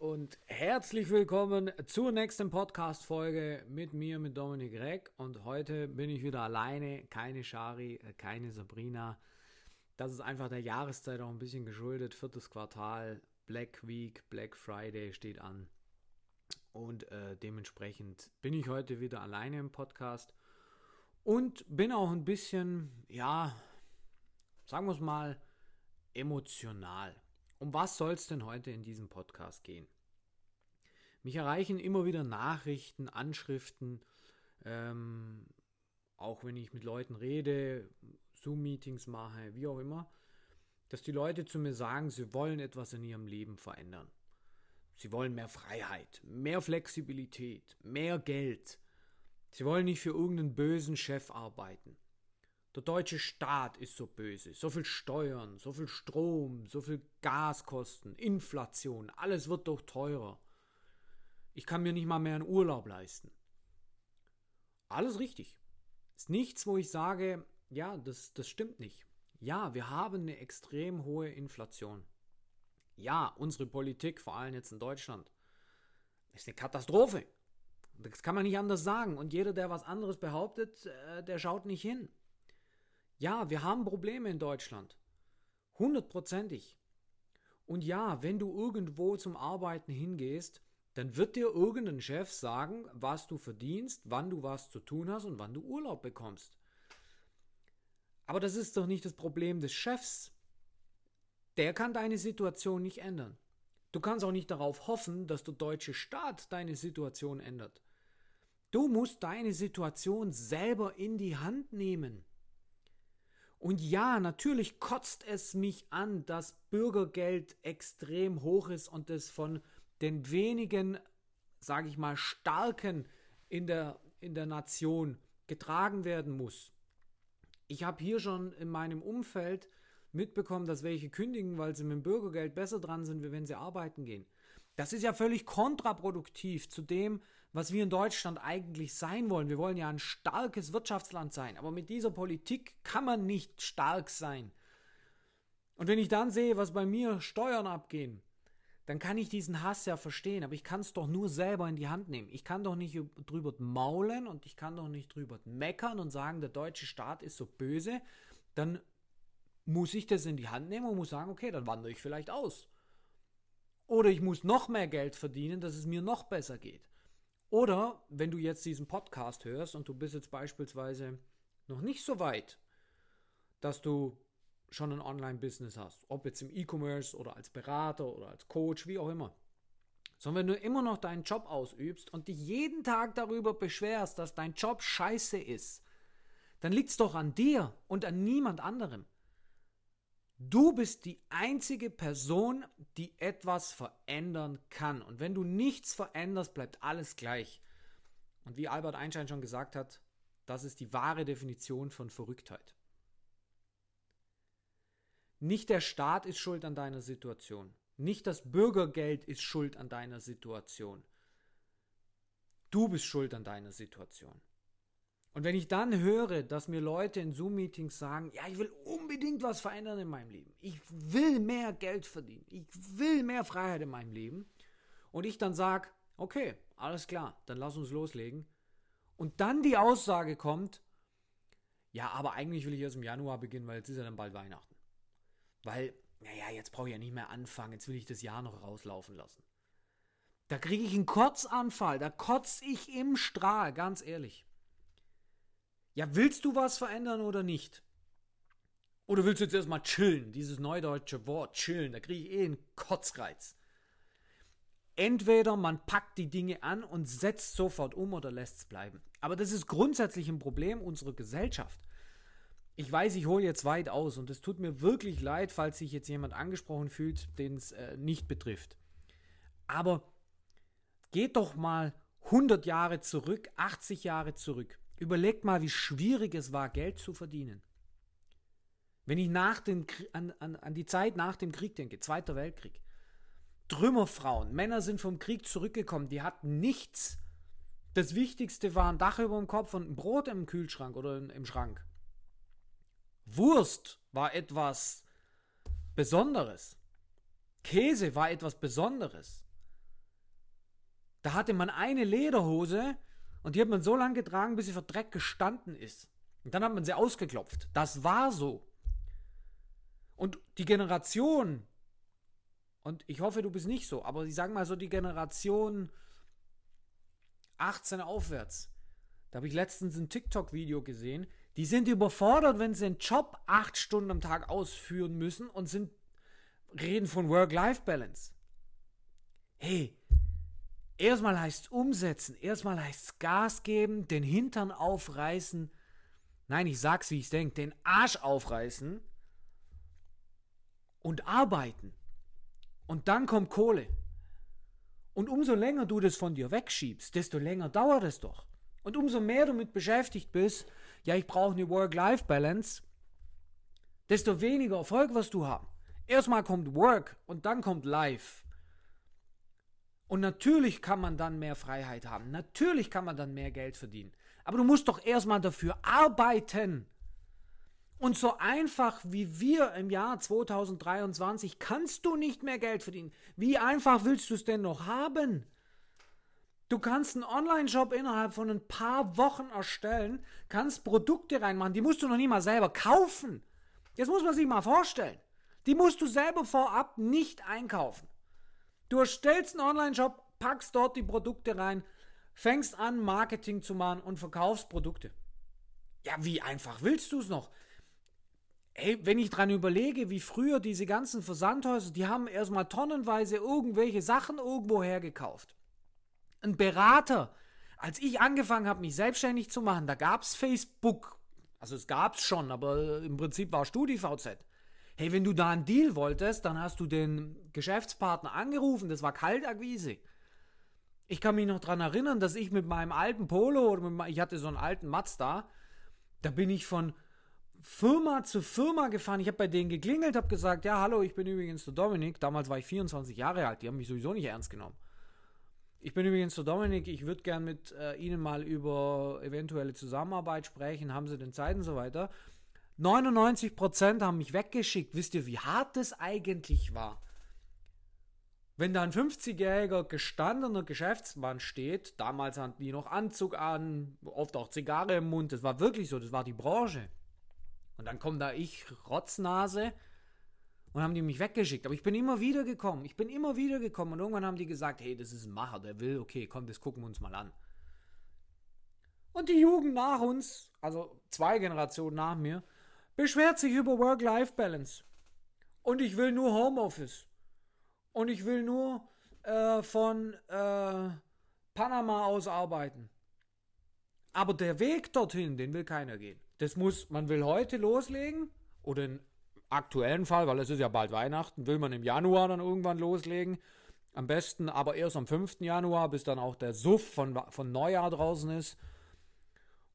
Und herzlich willkommen zur nächsten Podcast-Folge mit mir, mit Dominik Reck. Und heute bin ich wieder alleine, keine Shari, äh, keine Sabrina. Das ist einfach der Jahreszeit auch ein bisschen geschuldet. Viertes Quartal, Black Week, Black Friday steht an. Und äh, dementsprechend bin ich heute wieder alleine im Podcast und bin auch ein bisschen, ja, sagen wir es mal, emotional. Um was soll es denn heute in diesem Podcast gehen? Mich erreichen immer wieder Nachrichten, Anschriften, ähm, auch wenn ich mit Leuten rede, Zoom-Meetings mache, wie auch immer, dass die Leute zu mir sagen, sie wollen etwas in ihrem Leben verändern. Sie wollen mehr Freiheit, mehr Flexibilität, mehr Geld. Sie wollen nicht für irgendeinen bösen Chef arbeiten. Der deutsche Staat ist so böse. So viel Steuern, so viel Strom, so viel Gaskosten, Inflation, alles wird doch teurer. Ich kann mir nicht mal mehr einen Urlaub leisten. Alles richtig. Ist nichts, wo ich sage, ja, das, das stimmt nicht. Ja, wir haben eine extrem hohe Inflation. Ja, unsere Politik, vor allem jetzt in Deutschland, ist eine Katastrophe. Das kann man nicht anders sagen. Und jeder, der was anderes behauptet, äh, der schaut nicht hin. Ja, wir haben Probleme in Deutschland. Hundertprozentig. Und ja, wenn du irgendwo zum Arbeiten hingehst, dann wird dir irgendein Chef sagen, was du verdienst, wann du was zu tun hast und wann du Urlaub bekommst. Aber das ist doch nicht das Problem des Chefs. Der kann deine Situation nicht ändern. Du kannst auch nicht darauf hoffen, dass der deutsche Staat deine Situation ändert. Du musst deine Situation selber in die Hand nehmen. Und ja, natürlich kotzt es mich an, dass Bürgergeld extrem hoch ist und es von den wenigen, sage ich mal, Starken in der, in der Nation getragen werden muss. Ich habe hier schon in meinem Umfeld mitbekommen, dass welche kündigen, weil sie mit dem Bürgergeld besser dran sind, wie wenn sie arbeiten gehen. Das ist ja völlig kontraproduktiv zu dem, was wir in Deutschland eigentlich sein wollen. Wir wollen ja ein starkes Wirtschaftsland sein, aber mit dieser Politik kann man nicht stark sein. Und wenn ich dann sehe, was bei mir Steuern abgehen, dann kann ich diesen Hass ja verstehen, aber ich kann es doch nur selber in die Hand nehmen. Ich kann doch nicht drüber maulen und ich kann doch nicht drüber meckern und sagen, der deutsche Staat ist so böse. Dann muss ich das in die Hand nehmen und muss sagen, okay, dann wandere ich vielleicht aus. Oder ich muss noch mehr Geld verdienen, dass es mir noch besser geht. Oder wenn du jetzt diesen Podcast hörst und du bist jetzt beispielsweise noch nicht so weit, dass du schon ein Online-Business hast, ob jetzt im E-Commerce oder als Berater oder als Coach, wie auch immer. Sondern wenn du immer noch deinen Job ausübst und dich jeden Tag darüber beschwerst, dass dein Job scheiße ist, dann liegt es doch an dir und an niemand anderem. Du bist die einzige Person, die etwas verändern kann. Und wenn du nichts veränderst, bleibt alles gleich. Und wie Albert Einstein schon gesagt hat, das ist die wahre Definition von Verrücktheit. Nicht der Staat ist schuld an deiner Situation. Nicht das Bürgergeld ist schuld an deiner Situation. Du bist schuld an deiner Situation. Und wenn ich dann höre, dass mir Leute in Zoom-Meetings sagen, ja, ich will unbedingt was verändern in meinem Leben. Ich will mehr Geld verdienen. Ich will mehr Freiheit in meinem Leben. Und ich dann sage, okay, alles klar, dann lass uns loslegen. Und dann die Aussage kommt, ja, aber eigentlich will ich erst im Januar beginnen, weil jetzt ist ja dann bald Weihnachten. Weil, naja, jetzt brauche ich ja nicht mehr anfangen, jetzt will ich das Jahr noch rauslaufen lassen. Da kriege ich einen Kotzanfall, da kotze ich im Strahl, ganz ehrlich. Ja, willst du was verändern oder nicht? Oder willst du jetzt erstmal chillen? Dieses neudeutsche Wort chillen, da kriege ich eh einen Kotzreiz. Entweder man packt die Dinge an und setzt sofort um oder lässt es bleiben. Aber das ist grundsätzlich ein Problem unserer Gesellschaft. Ich weiß, ich hole jetzt weit aus und es tut mir wirklich leid, falls sich jetzt jemand angesprochen fühlt, den es äh, nicht betrifft. Aber geht doch mal 100 Jahre zurück, 80 Jahre zurück. Überlegt mal, wie schwierig es war, Geld zu verdienen. Wenn ich nach den, an, an, an die Zeit nach dem Krieg denke, Zweiter Weltkrieg. Trümmerfrauen, Männer sind vom Krieg zurückgekommen, die hatten nichts. Das Wichtigste war ein Dach über dem Kopf und ein Brot im Kühlschrank oder im Schrank. Wurst war etwas Besonderes. Käse war etwas Besonderes. Da hatte man eine Lederhose und die hat man so lange getragen, bis sie vor Dreck gestanden ist. Und dann hat man sie ausgeklopft. Das war so. Und die Generation, und ich hoffe, du bist nicht so, aber ich sage mal so die Generation 18 aufwärts. Da habe ich letztens ein TikTok-Video gesehen. Die sind überfordert, wenn sie einen Job acht Stunden am Tag ausführen müssen und sind reden von Work-Life-Balance. Hey, erstmal heißt umsetzen, erstmal heißt Gas geben, den Hintern aufreißen. Nein, ich sag's, wie ich denke, den Arsch aufreißen und arbeiten. Und dann kommt Kohle. Und umso länger du das von dir wegschiebst, desto länger dauert es doch. Und umso mehr du mit beschäftigt bist, ja, ich brauche eine Work-Life-Balance, desto weniger Erfolg wirst du haben. Erstmal kommt Work und dann kommt Life. Und natürlich kann man dann mehr Freiheit haben. Natürlich kann man dann mehr Geld verdienen. Aber du musst doch erstmal dafür arbeiten. Und so einfach wie wir im Jahr 2023 kannst du nicht mehr Geld verdienen. Wie einfach willst du es denn noch haben? Du kannst einen Online-Shop innerhalb von ein paar Wochen erstellen, kannst Produkte reinmachen, die musst du noch nie mal selber kaufen. Das muss man sich mal vorstellen. Die musst du selber vorab nicht einkaufen. Du erstellst einen Online-Shop, packst dort die Produkte rein, fängst an, Marketing zu machen und verkaufst Produkte. Ja, wie einfach willst du es noch? Hey, wenn ich dran überlege, wie früher diese ganzen Versandhäuser, die haben erstmal tonnenweise irgendwelche Sachen irgendwo hergekauft. Ein Berater, als ich angefangen habe, mich selbstständig zu machen, da gab es Facebook. Also es gab es schon, aber im Prinzip war StudiVZ. Hey, wenn du da einen Deal wolltest, dann hast du den Geschäftspartner angerufen, das war Kaltakquise. Ich kann mich noch daran erinnern, dass ich mit meinem alten Polo oder mit, ich hatte so einen alten Mazda, da bin ich von Firma zu Firma gefahren. Ich habe bei denen geklingelt, habe gesagt, ja, hallo, ich bin übrigens der Dominik. Damals war ich 24 Jahre alt, die haben mich sowieso nicht ernst genommen. Ich bin übrigens der Dominik, ich würde gern mit äh, Ihnen mal über eventuelle Zusammenarbeit sprechen. Haben Sie denn Zeit und so weiter? 99% haben mich weggeschickt. Wisst ihr, wie hart das eigentlich war? Wenn da ein 50-jähriger gestandener Geschäftsmann steht, damals hatten die noch Anzug an, oft auch Zigarre im Mund, das war wirklich so, das war die Branche. Und dann kommt da ich, Rotznase, und haben die mich weggeschickt. Aber ich bin immer wieder gekommen. Ich bin immer wieder gekommen. Und irgendwann haben die gesagt, hey, das ist ein Macher, der will, okay, komm, das gucken wir uns mal an. Und die Jugend nach uns, also zwei Generationen nach mir, beschwert sich über Work-Life-Balance. Und ich will nur Homeoffice. Und ich will nur äh, von äh, Panama aus arbeiten. Aber der Weg dorthin, den will keiner gehen. Das muss, man will heute loslegen oder im aktuellen Fall, weil es ist ja bald Weihnachten, will man im Januar dann irgendwann loslegen. Am besten aber erst am 5. Januar, bis dann auch der Suff von, von Neujahr draußen ist.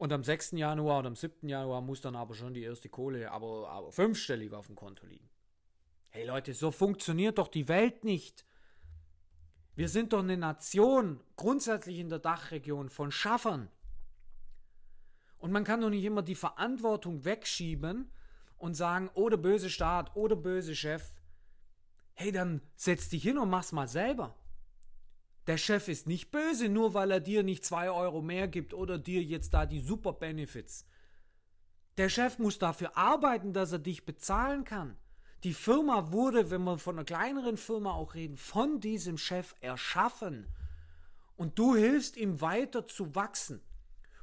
Und am 6. Januar und am 7. Januar muss dann aber schon die erste Kohle, aber, aber fünfstellig auf dem Konto liegen. Hey Leute, so funktioniert doch die Welt nicht. Wir sind doch eine Nation, grundsätzlich in der Dachregion, von Schaffern. Und man kann doch nicht immer die Verantwortung wegschieben und sagen, oder oh, böse Staat, oder oh, böse Chef. Hey, dann setz dich hin und mach's mal selber. Der Chef ist nicht böse, nur weil er dir nicht zwei Euro mehr gibt oder dir jetzt da die super Benefits. Der Chef muss dafür arbeiten, dass er dich bezahlen kann. Die Firma wurde, wenn wir von einer kleineren Firma auch reden, von diesem Chef erschaffen. Und du hilfst ihm weiter zu wachsen.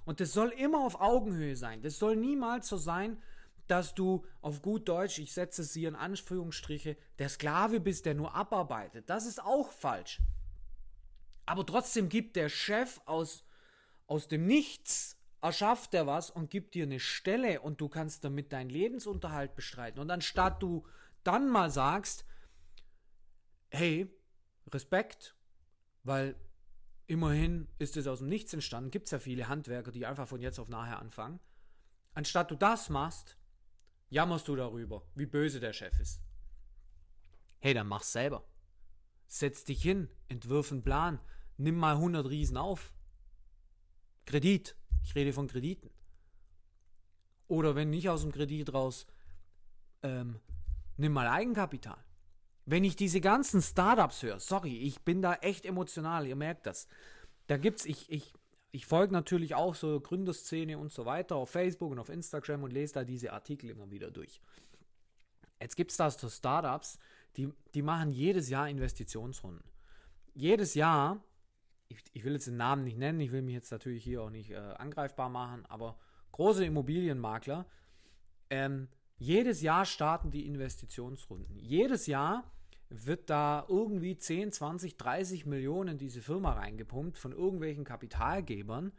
Und das soll immer auf Augenhöhe sein. Das soll niemals so sein, dass du auf gut Deutsch, ich setze es hier in Anführungsstriche, der Sklave bist, der nur abarbeitet. Das ist auch falsch. Aber trotzdem gibt der Chef aus, aus dem Nichts, erschafft er was und gibt dir eine Stelle und du kannst damit deinen Lebensunterhalt bestreiten. Und anstatt du dann mal sagst, hey, Respekt, weil Immerhin ist es aus dem Nichts entstanden. Gibt es ja viele Handwerker, die einfach von jetzt auf nachher anfangen. Anstatt du das machst, jammerst du darüber, wie böse der Chef ist. Hey, dann mach's selber. Setz dich hin, entwirf einen Plan, nimm mal 100 Riesen auf. Kredit. Ich rede von Krediten. Oder wenn nicht aus dem Kredit raus, ähm, nimm mal Eigenkapital. Wenn ich diese ganzen Startups höre, sorry, ich bin da echt emotional, ihr merkt das. Da gibt's, ich, ich, ich folge natürlich auch so Gründerszene und so weiter auf Facebook und auf Instagram und lese da diese Artikel immer wieder durch. Jetzt gibt es da so Startups, die, die machen jedes Jahr Investitionsrunden. Jedes Jahr, ich, ich will jetzt den Namen nicht nennen, ich will mich jetzt natürlich hier auch nicht äh, angreifbar machen, aber große Immobilienmakler, ähm, jedes Jahr starten die Investitionsrunden. Jedes Jahr wird da irgendwie 10, 20, 30 Millionen in diese Firma reingepumpt von irgendwelchen Kapitalgebern.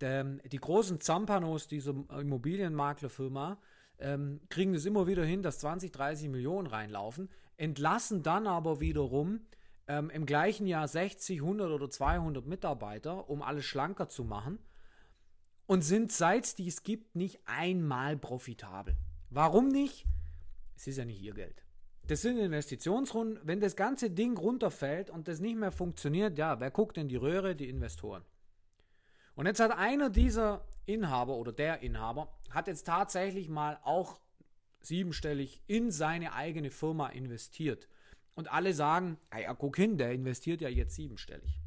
Ähm, die großen Zampanos dieser Immobilienmaklerfirma ähm, kriegen es immer wieder hin, dass 20, 30 Millionen reinlaufen, entlassen dann aber wiederum ähm, im gleichen Jahr 60, 100 oder 200 Mitarbeiter, um alles schlanker zu machen und sind seit es dies gibt nicht einmal profitabel. Warum nicht? Es ist ja nicht ihr Geld. Das sind Investitionsrunden. Wenn das ganze Ding runterfällt und das nicht mehr funktioniert, ja, wer guckt in die Röhre? Die Investoren. Und jetzt hat einer dieser Inhaber oder der Inhaber hat jetzt tatsächlich mal auch siebenstellig in seine eigene Firma investiert. Und alle sagen, ah ja, guck hin, der investiert ja jetzt siebenstellig.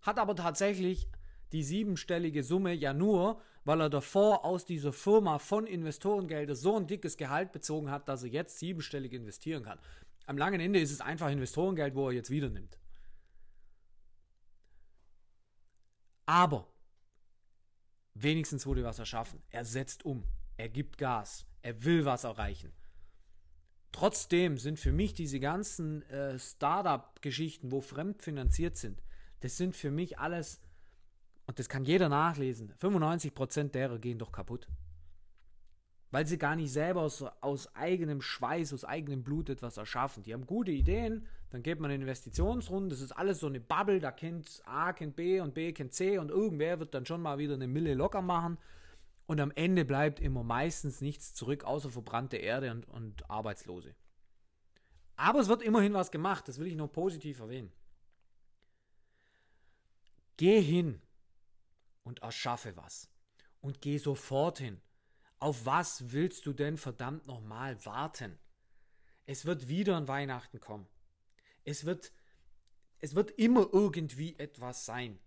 Hat aber tatsächlich die siebenstellige Summe ja nur, weil er davor aus dieser Firma von Investorengelder so ein dickes Gehalt bezogen hat, dass er jetzt siebenstellig investieren kann. Am langen Ende ist es einfach Investorengeld, wo er jetzt wieder nimmt. Aber wenigstens wurde was erschaffen. Er setzt um. Er gibt Gas. Er will was erreichen. Trotzdem sind für mich diese ganzen äh, Startup-Geschichten, wo fremdfinanziert sind, das sind für mich alles und das kann jeder nachlesen, 95% derer gehen doch kaputt. Weil sie gar nicht selber aus, aus eigenem Schweiß, aus eigenem Blut etwas erschaffen. Die haben gute Ideen, dann geht man in Investitionsrunden, das ist alles so eine Bubble, da kennt A, kennt B und B kennt C und irgendwer wird dann schon mal wieder eine Mille locker machen. Und am Ende bleibt immer meistens nichts zurück, außer verbrannte Erde und, und Arbeitslose. Aber es wird immerhin was gemacht, das will ich noch positiv erwähnen. Geh hin, und erschaffe was. Und geh sofort hin. Auf was willst du denn verdammt nochmal warten? Es wird wieder ein Weihnachten kommen. Es wird, es wird immer irgendwie etwas sein.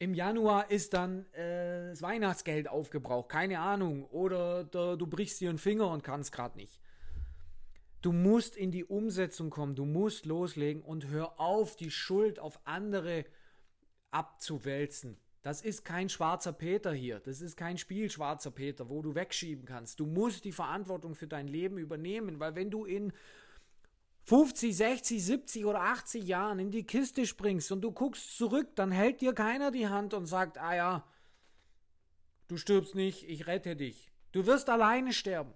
Im Januar ist dann äh, das Weihnachtsgeld aufgebraucht, keine Ahnung. Oder da, du brichst dir einen Finger und kannst gerade nicht. Du musst in die Umsetzung kommen, du musst loslegen und hör auf, die Schuld auf andere abzuwälzen. Das ist kein schwarzer Peter hier. Das ist kein Spiel schwarzer Peter, wo du wegschieben kannst. Du musst die Verantwortung für dein Leben übernehmen, weil wenn du in 50, 60, 70 oder 80 Jahren in die Kiste springst und du guckst zurück, dann hält dir keiner die Hand und sagt, ah ja, du stirbst nicht, ich rette dich. Du wirst alleine sterben.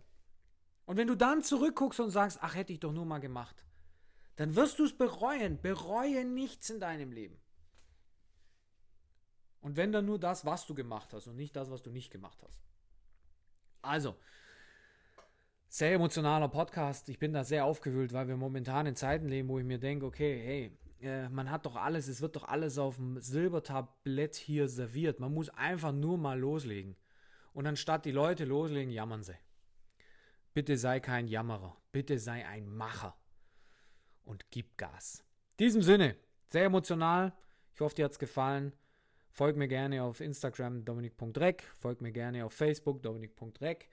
Und wenn du dann zurückguckst und sagst, ach, hätte ich doch nur mal gemacht, dann wirst du es bereuen. Bereue nichts in deinem Leben. Und wenn dann nur das, was du gemacht hast und nicht das, was du nicht gemacht hast. Also, sehr emotionaler Podcast. Ich bin da sehr aufgewühlt, weil wir momentan in Zeiten leben, wo ich mir denke, okay, hey, äh, man hat doch alles, es wird doch alles auf dem Silbertablett hier serviert. Man muss einfach nur mal loslegen. Und anstatt die Leute loslegen, jammern sie. Bitte sei kein Jammerer. Bitte sei ein Macher. Und gib Gas. In diesem Sinne, sehr emotional. Ich hoffe, dir hat es gefallen. Folg mir gerne auf Instagram dominik.reck, folg mir gerne auf Facebook dominik.reck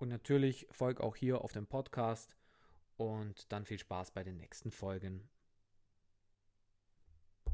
und natürlich folg auch hier auf dem Podcast und dann viel Spaß bei den nächsten Folgen.